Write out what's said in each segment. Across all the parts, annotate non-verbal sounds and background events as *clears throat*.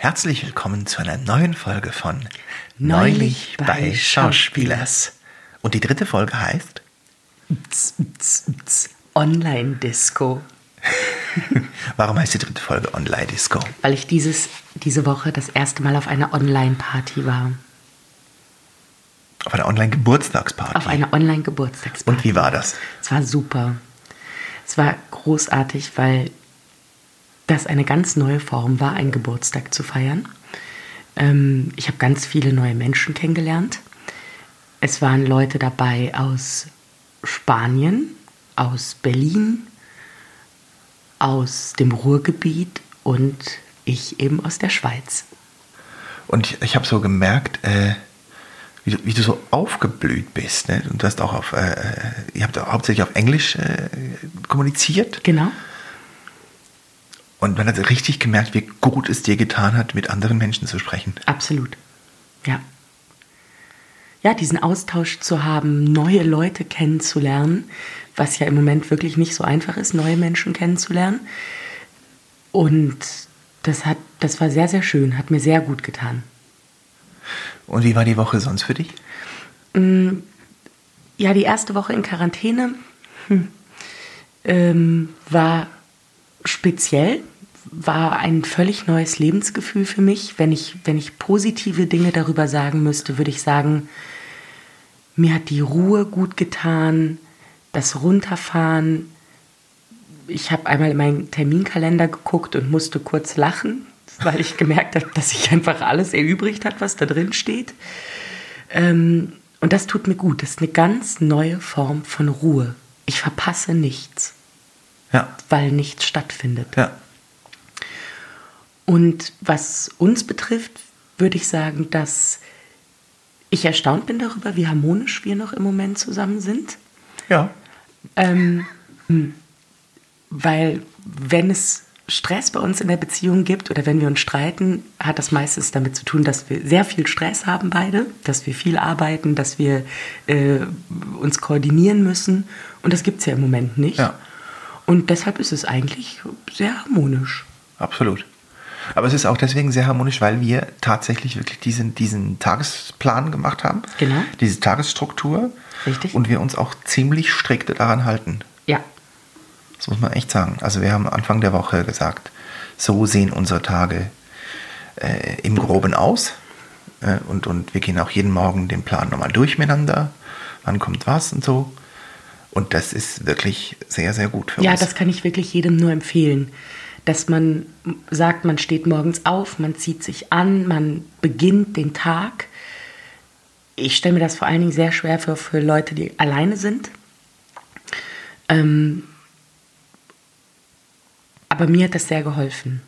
Herzlich willkommen zu einer neuen Folge von Neulich bei Schauspielers. Und die dritte Folge heißt Online-Disco. *laughs* Warum heißt die dritte Folge Online Disco? Weil ich dieses, diese Woche das erste Mal auf einer Online-Party war. Auf einer Online-Geburtstagsparty. Auf einer Online-Geburtstagsparty. Und wie war das? Es war super. Es war großartig, weil das eine ganz neue Form war, einen Geburtstag zu feiern. Ähm, ich habe ganz viele neue Menschen kennengelernt. Es waren Leute dabei aus Spanien, aus Berlin, aus dem Ruhrgebiet und ich eben aus der Schweiz. Und ich, ich habe so gemerkt, äh, wie, du, wie, du, so aufgeblüht bist. Ne? Und du hast auch auf, äh, ihr habt hauptsächlich auf Englisch äh, kommuniziert. Genau. Und man hat richtig gemerkt, wie gut es dir getan hat, mit anderen Menschen zu sprechen. Absolut. Ja. Ja, diesen Austausch zu haben, neue Leute kennenzulernen, was ja im Moment wirklich nicht so einfach ist, neue Menschen kennenzulernen. Und das hat, das war sehr, sehr schön, hat mir sehr gut getan. Und wie war die Woche sonst für dich? Mm, ja, die erste Woche in Quarantäne hm, ähm, war speziell, war ein völlig neues Lebensgefühl für mich. Wenn ich, wenn ich positive Dinge darüber sagen müsste, würde ich sagen, mir hat die Ruhe gut getan, das Runterfahren. Ich habe einmal in meinen Terminkalender geguckt und musste kurz lachen, weil ich gemerkt habe, dass sich einfach alles erübrigt hat, was da drin steht. Ähm, und das tut mir gut. Das ist eine ganz neue Form von Ruhe. Ich verpasse nichts. Ja. Weil nichts stattfindet. Ja. Und was uns betrifft, würde ich sagen, dass ich erstaunt bin darüber, wie harmonisch wir noch im Moment zusammen sind. Ja. Ähm, weil wenn es Stress bei uns in der Beziehung gibt oder wenn wir uns streiten, hat das meistens damit zu tun, dass wir sehr viel Stress haben beide, dass wir viel arbeiten, dass wir äh, uns koordinieren müssen. Und das gibt es ja im Moment nicht. Ja. Und deshalb ist es eigentlich sehr harmonisch. Absolut. Aber es ist auch deswegen sehr harmonisch, weil wir tatsächlich wirklich diesen, diesen Tagesplan gemacht haben. Genau. Diese Tagesstruktur. Richtig. Und wir uns auch ziemlich strikt daran halten. Ja. Das muss man echt sagen. Also wir haben Anfang der Woche gesagt, so sehen unsere Tage äh, im Groben aus. Äh, und, und wir gehen auch jeden Morgen den Plan nochmal durch miteinander. Wann kommt was und so. Und das ist wirklich sehr, sehr gut für ja, uns. Ja, das kann ich wirklich jedem nur empfehlen. Dass man sagt, man steht morgens auf, man zieht sich an, man beginnt den Tag. Ich stelle mir das vor allen Dingen sehr schwer für, für Leute, die alleine sind. Ähm, aber mir hat das sehr geholfen.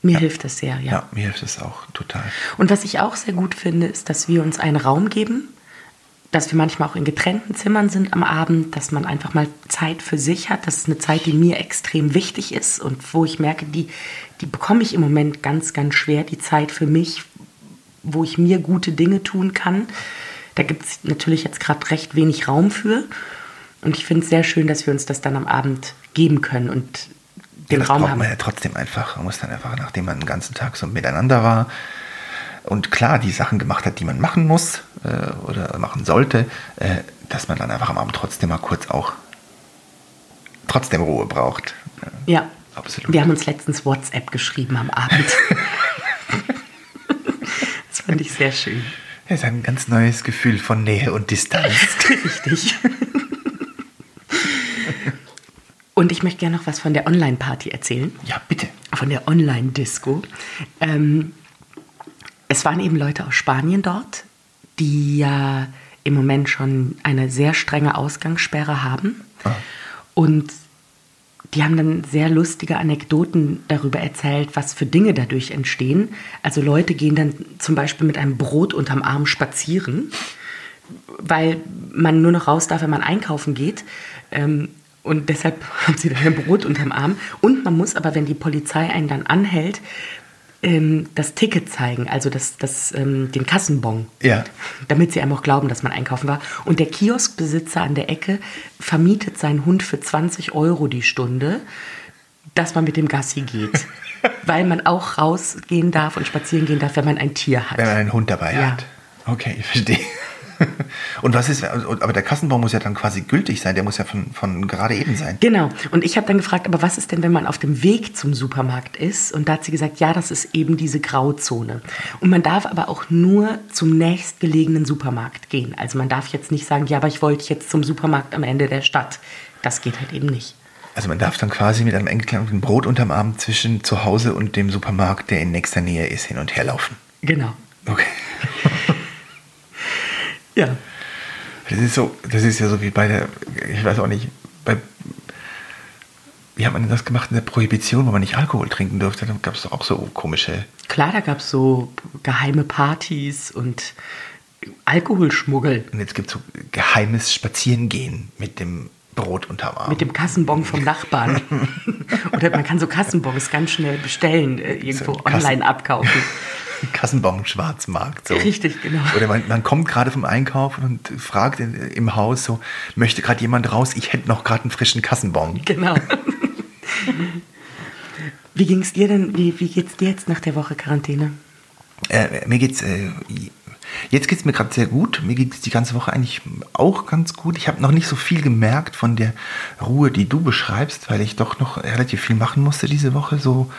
Mir ja. hilft das sehr, ja. Ja, mir hilft es auch total. Und was ich auch sehr gut finde, ist, dass wir uns einen Raum geben, dass wir manchmal auch in getrennten Zimmern sind am Abend, dass man einfach mal Zeit für sich hat. Das ist eine Zeit, die mir extrem wichtig ist und wo ich merke, die, die bekomme ich im Moment ganz, ganz schwer, die Zeit für mich, wo ich mir gute Dinge tun kann. Da gibt es natürlich jetzt gerade recht wenig Raum für. Und ich finde es sehr schön, dass wir uns das dann am Abend geben können und den ja, das Raum braucht haben. man ja trotzdem einfach. Man muss dann einfach, nachdem man den ganzen Tag so miteinander war, und klar die Sachen gemacht hat, die man machen muss äh, oder machen sollte, äh, dass man dann einfach am Abend trotzdem mal kurz auch trotzdem Ruhe braucht. Ja, absolut. Wir haben uns letztens WhatsApp geschrieben am Abend. *laughs* das fand ich sehr schön. Es ist ein ganz neues Gefühl von Nähe und Distanz. *laughs* Richtig. Und ich möchte gerne noch was von der Online-Party erzählen. Ja, bitte. Von der Online-Disco. Ähm, es waren eben Leute aus Spanien dort, die ja im Moment schon eine sehr strenge Ausgangssperre haben. Ah. Und die haben dann sehr lustige Anekdoten darüber erzählt, was für Dinge dadurch entstehen. Also Leute gehen dann zum Beispiel mit einem Brot unterm Arm spazieren, weil man nur noch raus darf, wenn man einkaufen geht. Ähm, und deshalb *laughs* haben sie dann ein Brot unterm Arm. Und man muss aber, wenn die Polizei einen dann anhält, ähm, das Ticket zeigen, also das, das, ähm, den Kassenbon. Ja. Damit sie einem auch glauben, dass man einkaufen war. Und der Kioskbesitzer an der Ecke vermietet seinen Hund für 20 Euro die Stunde, dass man mit dem Gassi geht. *laughs* weil man auch rausgehen darf und spazieren gehen darf, wenn man ein Tier hat. Wenn man einen Hund dabei Ja. hat. Okay, ich verstehe. *laughs* Und was ist, aber der Kassenbon muss ja dann quasi gültig sein, der muss ja von, von gerade eben sein. Genau. Und ich habe dann gefragt, aber was ist denn, wenn man auf dem Weg zum Supermarkt ist? Und da hat sie gesagt, ja, das ist eben diese Grauzone. Und man darf aber auch nur zum nächstgelegenen Supermarkt gehen. Also man darf jetzt nicht sagen, ja, aber ich wollte jetzt zum Supermarkt am Ende der Stadt. Das geht halt eben nicht. Also man darf dann quasi mit einem engen Brot unterm Arm zwischen zu Hause und dem Supermarkt, der in nächster Nähe ist, hin und her laufen. Genau. Okay. Ja. Das ist so, das ist ja so wie bei der, ich weiß auch nicht, bei, wie hat man denn das gemacht in der Prohibition, wo man nicht Alkohol trinken durfte? Da gab es doch auch so komische, Klar, da gab es so geheime Partys und Alkoholschmuggel. und jetzt gibt es so geheimes Spazierengehen mit dem Brot unterm Arm. Mit dem Kassenbon vom Nachbarn. *laughs* Oder man kann so Kassenbons ganz schnell bestellen, äh, irgendwo So online abkaufen. *laughs* Kassenbon Schwarzmarkt. So. Richtig, genau. Oder man, man kommt gerade vom Einkaufen und fragt in, im Haus so, möchte gerade jemand raus? Ich hätte noch gerade einen frischen Kassenbon. Genau. Wie ging's dir denn, wie, wie geht's dir jetzt nach der Woche Quarantäne? Äh, mir geht's, äh, jetzt geht's mir gerade sehr gut. Mir geht's die ganze Woche eigentlich auch ganz gut. Ich habe noch nicht so viel gemerkt von der Ruhe, die du beschreibst, weil ich doch noch relativ viel machen musste diese Woche. So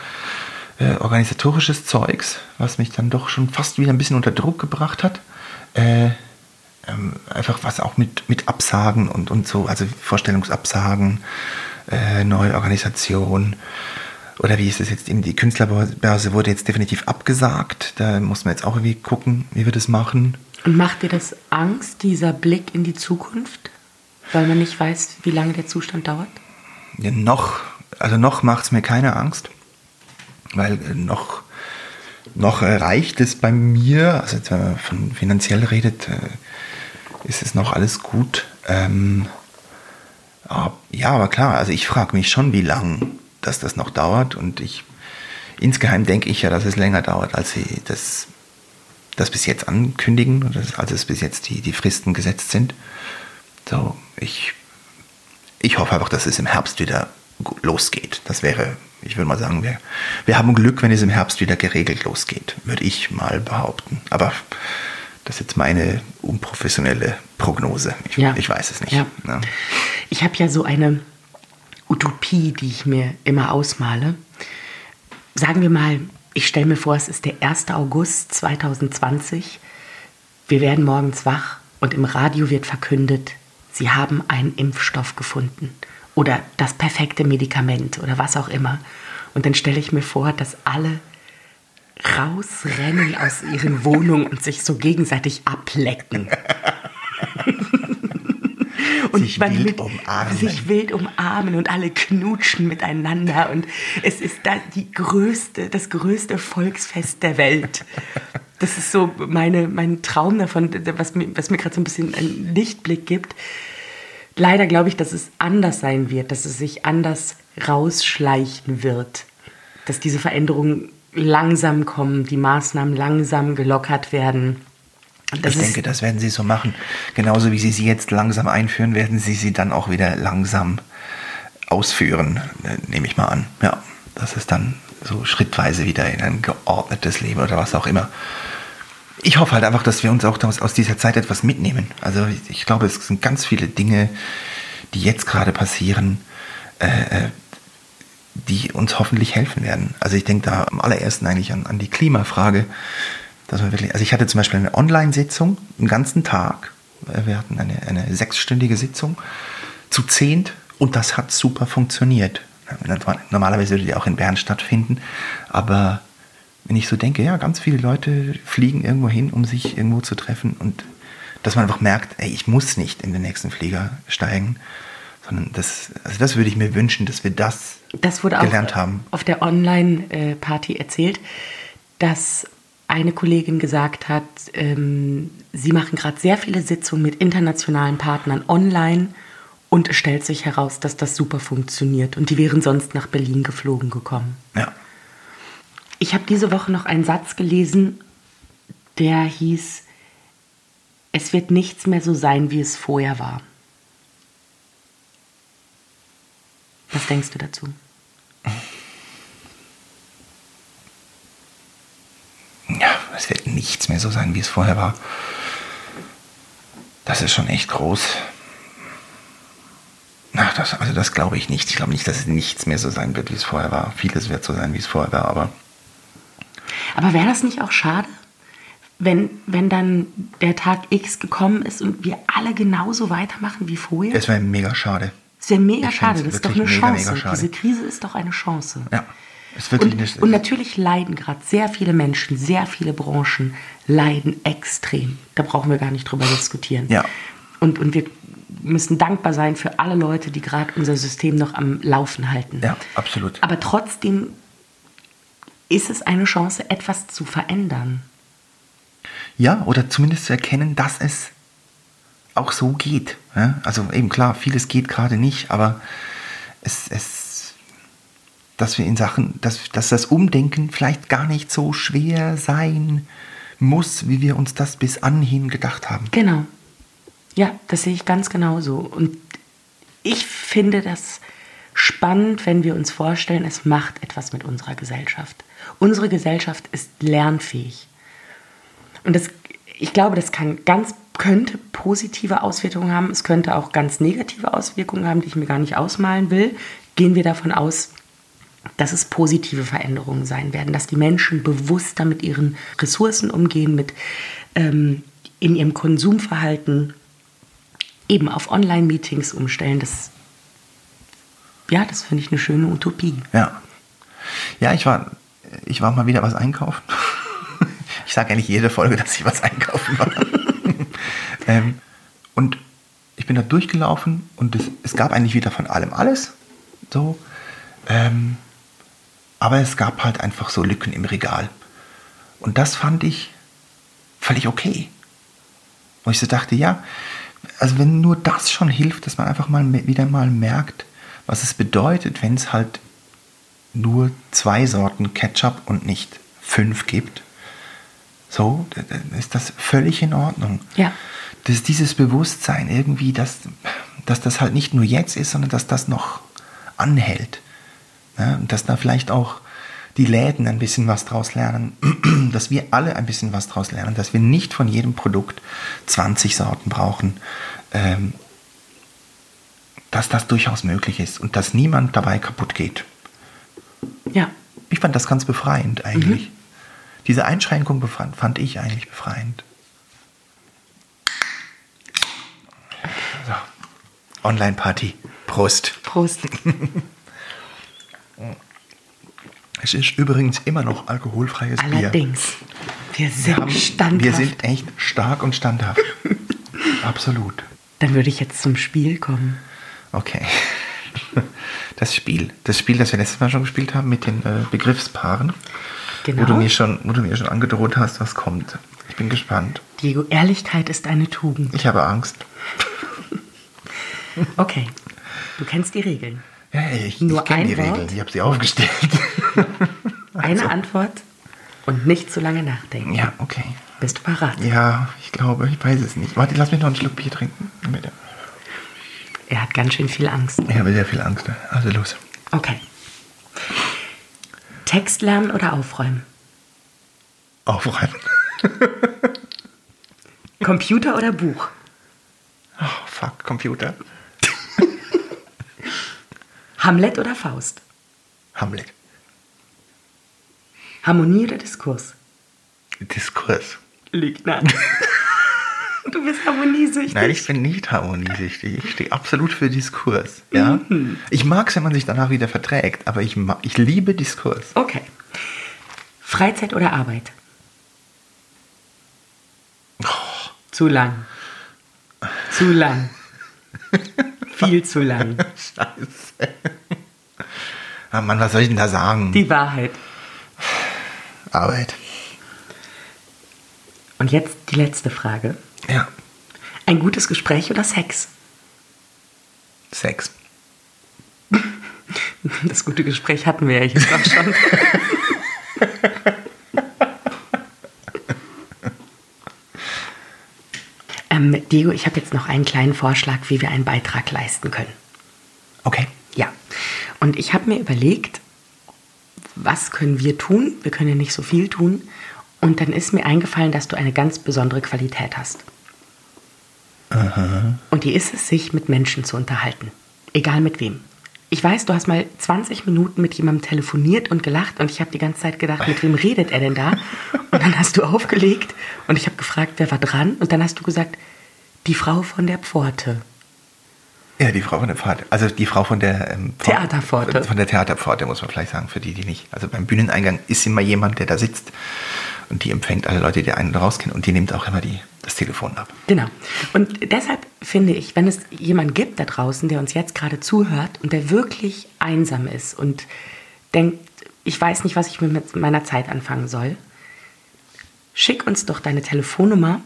äh, organisatorisches Zeugs, was mich dann doch schon fast wieder ein bisschen unter Druck gebracht hat. Äh, ähm, einfach was auch mit, mit Absagen und, und so, also Vorstellungsabsagen, äh, neue Organisation. Oder wie ist es jetzt eben? Die Künstlerbörse wurde jetzt definitiv abgesagt. Da muss man jetzt auch irgendwie gucken, wie wir das machen. Und macht dir das Angst, dieser Blick in die Zukunft? Weil man nicht weiß, wie lange der Zustand dauert? Ja, noch, also noch macht es mir keine Angst, weil äh, noch, noch reicht es bei mir, also jetzt, wenn man von finanziell redet, äh, ist es noch alles gut. Ähm, ja, aber klar, also ich frage mich schon, wie lang dass das noch dauert und ich insgeheim denke ich ja, dass es länger dauert, als sie das, das bis jetzt ankündigen, als es bis jetzt die, die Fristen gesetzt sind. So, ich ich hoffe einfach, dass es im Herbst wieder losgeht. Das wäre, ich würde mal sagen, wir, wir haben Glück, wenn es im Herbst wieder geregelt losgeht, würde ich mal behaupten. Aber das ist jetzt meine unprofessionelle Prognose. Ich, Ja. ich weiß es nicht. Ja. Ja. Ich habe ja so eine Utopie, die ich mir immer ausmale. Sagen wir mal, ich stelle mir vor, es ist der 1. August 2020. Wir werden morgens wach und im Radio wird verkündet, Sie haben einen Impfstoff gefunden oder das perfekte Medikament oder was auch immer. Und dann stelle ich mir vor, dass alle rausrennen aus ihren Wohnungen und sich so gegenseitig ablecken. *laughs* und Sich wild umarmen. sich wild umarmen und alle knutschen miteinander und es ist da die größte, das größte Volksfest der Welt. Das ist so meine, mein Traum davon, was mir, was mir gerade so ein bisschen einen Lichtblick gibt. Leider glaube ich, dass es anders sein wird, dass es sich anders rausschleichen wird, dass diese Veränderungen langsam kommen, die Maßnahmen langsam gelockert werden. Das ich denke, das werden sie so machen. Genauso wie sie sie jetzt langsam einführen, werden sie sie dann auch wieder langsam ausführen, äh, nehme ich mal an. Ja, das ist dann so schrittweise wieder in ein geordnetes Leben oder was auch immer. Ich hoffe halt einfach, dass wir uns auch aus, aus dieser Zeit etwas mitnehmen. Also ich, ich glaube, es sind ganz viele Dinge, die jetzt gerade passieren, äh, äh, die uns hoffentlich helfen werden. Also ich denke da am allerersten eigentlich an, an die Klimafrage. Dass man wirklich, also ich hatte zum Beispiel eine Online-Sitzung, einen ganzen Tag. Äh, Wir hatten eine, eine sechsstündige Sitzung zu zehnt und das hat super funktioniert. Normalerweise würde die auch in Bern stattfinden, aber wenn ich so denke, ja, ganz viele Leute fliegen irgendwo hin, um sich irgendwo zu treffen und dass man einfach merkt, ey, ich muss nicht in den nächsten Flieger steigen, sondern das, also das würde ich mir wünschen, dass wir das, Das wurde gelernt auch haben. auf der Online-Party erzählt, dass eine Kollegin gesagt hat, ähm, sie machen gerade sehr viele Sitzungen mit internationalen Partnern online und es stellt sich heraus, dass das super funktioniert und die wären sonst nach Berlin geflogen gekommen. Ja, Ich habe diese Woche noch einen Satz gelesen, der hieß, es wird nichts mehr so sein, wie es vorher war. Was denkst du dazu? es wird nichts mehr so sein, wie es vorher war. Das ist schon echt groß. Ach, das, also das glaube ich nicht. Ich glaube nicht, dass es nichts mehr so sein wird, wie es vorher war. Vieles wird so sein, wie es vorher war, aber. Aber wäre das nicht auch schade, wenn, wenn dann der Tag X gekommen ist und wir alle genauso weitermachen wie vorher? Es wäre mega schade. Es wäre mega Ich schade. Das ist doch eine mega, Chance. mega. Diese Krise ist doch eine Chance. Ja, ist wirklich Und, nicht. und natürlich leiden gerade sehr viele Menschen, sehr viele Branchen leiden extrem. Da brauchen wir gar nicht drüber diskutieren. Ja. Und, und wir müssen dankbar sein für alle Leute, die gerade unser System noch am Laufen halten. ja, absolut. Aber trotzdem ist es eine Chance, etwas zu verändern. Ja, oder zumindest zu erkennen, dass es auch so geht. Ja? Also eben klar, vieles geht gerade nicht, aber es, es, dass wir in Sachen, dass, dass das Umdenken vielleicht gar nicht so schwer sein muss, wie wir uns das bis anhin gedacht haben. Genau. Ja, das sehe ich ganz genauso. Und ich finde das spannend, wenn wir uns vorstellen, es macht etwas mit unserer Gesellschaft. Unsere Gesellschaft ist lernfähig. Und das, ich glaube, das kann ganz, könnte positive Auswirkungen haben. Es könnte auch ganz negative Auswirkungen haben, die ich mir gar nicht ausmalen will. Gehen wir davon aus, dass es positive Veränderungen sein werden, dass die Menschen bewusster mit ihren Ressourcen umgehen, mit ähm, in ihrem Konsumverhalten eben auf Online-Meetings umstellen. Das, ja, das finde ich eine schöne Utopie. Ja. Ja, ich war, ich war mal wieder was einkaufen. *laughs* Ich sage eigentlich jede Folge, dass ich was einkaufen war. *laughs* ähm, und ich bin da durchgelaufen und es, es gab eigentlich wieder von allem alles. So. Ähm, aber es gab halt einfach so Lücken im Regal. Und das fand ich völlig okay. Wo ich so dachte, ja, also wenn nur das schon hilft, dass man einfach mal wieder mal merkt, was es bedeutet, wenn es halt nur zwei Sorten Ketchup und nicht fünf gibt, so, ist das völlig in Ordnung. Ja. Das ist dieses Bewusstsein irgendwie, dass, dass das halt nicht nur jetzt ist, sondern dass das noch anhält. Ja, und dass da vielleicht auch die Läden ein bisschen was draus lernen, *clears throat* dass wir alle ein bisschen was draus lernen, dass wir nicht von jedem Produkt 20 Sorten brauchen, ähm, dass das durchaus möglich ist und dass niemand dabei kaputt geht. Ja, Ich fand das ganz befreiend eigentlich. Diese Einschränkung befand, fand ich eigentlich befreiend. So. Online-Party. Prost. Prost. *laughs* Es ist übrigens immer noch alkoholfreies Bier. Allerdings, wir Wir, sind haben, standhaft. wir sind echt stark und standhaft. *laughs* Absolut. Dann würde ich jetzt zum Spiel kommen. Okay. *laughs* Das Spiel. Das Spiel, das wir letztes Mal schon gespielt haben mit den äh, Begriffspaaren. Genau. Wo du, mir schon, wo du mir schon angedroht hast, was kommt. Ich bin gespannt. Diego, Ehrlichkeit ist eine Tugend. Ich habe Angst. *laughs* Okay, du kennst die Regeln. Ja, ich, Nur ich kenne die Wort? Regeln. Ich habe sie aufgestellt. *laughs* Eine Antwort und nicht zu lange nachdenken. ja, okay. Bist du parat? Ja, ich glaube, ich weiß es nicht. Warte, lass mich noch einen Schluck Bier trinken. Bitte. Er hat ganz schön viel Angst. Ich habe sehr viel Angst. Also los. Okay. Text lernen oder aufräumen? Aufräumen. *laughs* Computer oder Buch? Oh, fuck, Computer. *laughs* Hamlet oder Faust? Hamlet. Harmonie oder Diskurs? Diskurs. Liegt *laughs* nah. *laughs* Du bist harmoniesüchtig. Nein, ich bin nicht harmoniesüchtig. Ich stehe absolut für Diskurs. Ja? Ich mag es, wenn man sich danach wieder verträgt, aber ich, ma- ich liebe Diskurs. Okay. Freizeit oder Arbeit? Zu lang. Zu lang. *laughs* Viel zu lang. Scheiße. Ah Mann, was soll ich denn da sagen? Die Wahrheit. Arbeit. Und jetzt die letzte Frage. Ja. Ein gutes Gespräch oder Sex? Sex. *laughs* Das gute Gespräch hatten wir ja jetzt auch schon. *laughs* ähm, Diego, ich habe jetzt noch einen kleinen Vorschlag, wie wir einen Beitrag leisten können. Okay. Ja. Und ich habe mir überlegt, was können wir tun? Wir können ja nicht so viel tun. Und dann ist mir eingefallen, dass du eine ganz besondere Qualität hast. Aha. Und die ist es, sich mit Menschen zu unterhalten. Egal mit wem. Ich weiß, du hast mal 20 Minuten mit jemandem telefoniert und gelacht und ich habe die ganze Zeit gedacht, mit wem redet er denn da? Und dann hast du aufgelegt und ich habe gefragt, wer war dran? Und dann hast du gesagt, die Frau von der Pforte. Ja, die Frau von der Pforte. Also die Frau von der ähm, Pforte- Theaterpforte. Von der Theaterpforte, muss man vielleicht sagen, für die, die nicht. Also beim Bühneneingang ist immer jemand, der da sitzt und die empfängt alle Leute, die einen raus kennen und die nimmt auch immer die, das Telefon ab. Genau. Und deshalb finde ich, wenn es jemanden gibt da draußen, der uns jetzt gerade zuhört und der wirklich einsam ist und denkt, ich weiß nicht, was ich mit meiner Zeit anfangen soll, schick uns doch deine Telefonnummer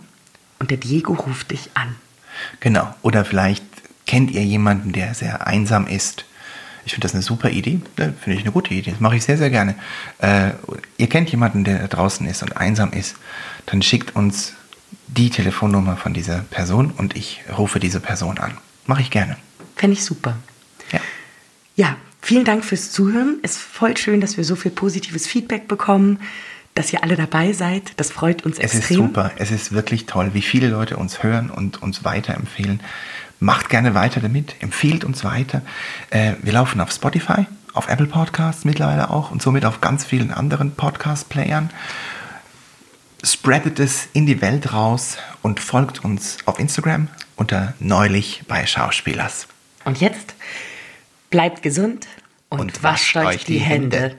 und der Diego ruft dich an. Genau. Oder vielleicht kennt ihr jemanden, der sehr einsam ist. Ich finde das eine super Idee. Ja, Finde ich eine gute Idee. Das mache ich sehr, sehr gerne. Äh, ihr kennt jemanden, der draußen ist und einsam ist. Dann schickt uns die Telefonnummer von dieser Person und ich rufe diese Person an. Mache ich gerne. Fände ich super. Ja. Ja, vielen Dank fürs Zuhören. Es ist voll schön, dass wir so viel positives Feedback bekommen, dass ihr alle dabei seid. Das freut uns Es extrem. ist super. Es ist wirklich toll, wie viele Leute uns hören und uns weiterempfehlen. Macht gerne weiter damit. Empfiehlt uns weiter. Äh, wir laufen auf Spotify, auf Apple Podcasts mittlerweile auch und somit auf ganz vielen anderen Podcast-Playern. Spreadet es in die Welt raus und folgt uns auf Instagram unter neulich bei Schauspielers. Und jetzt bleibt gesund und, wascht euch die Hände.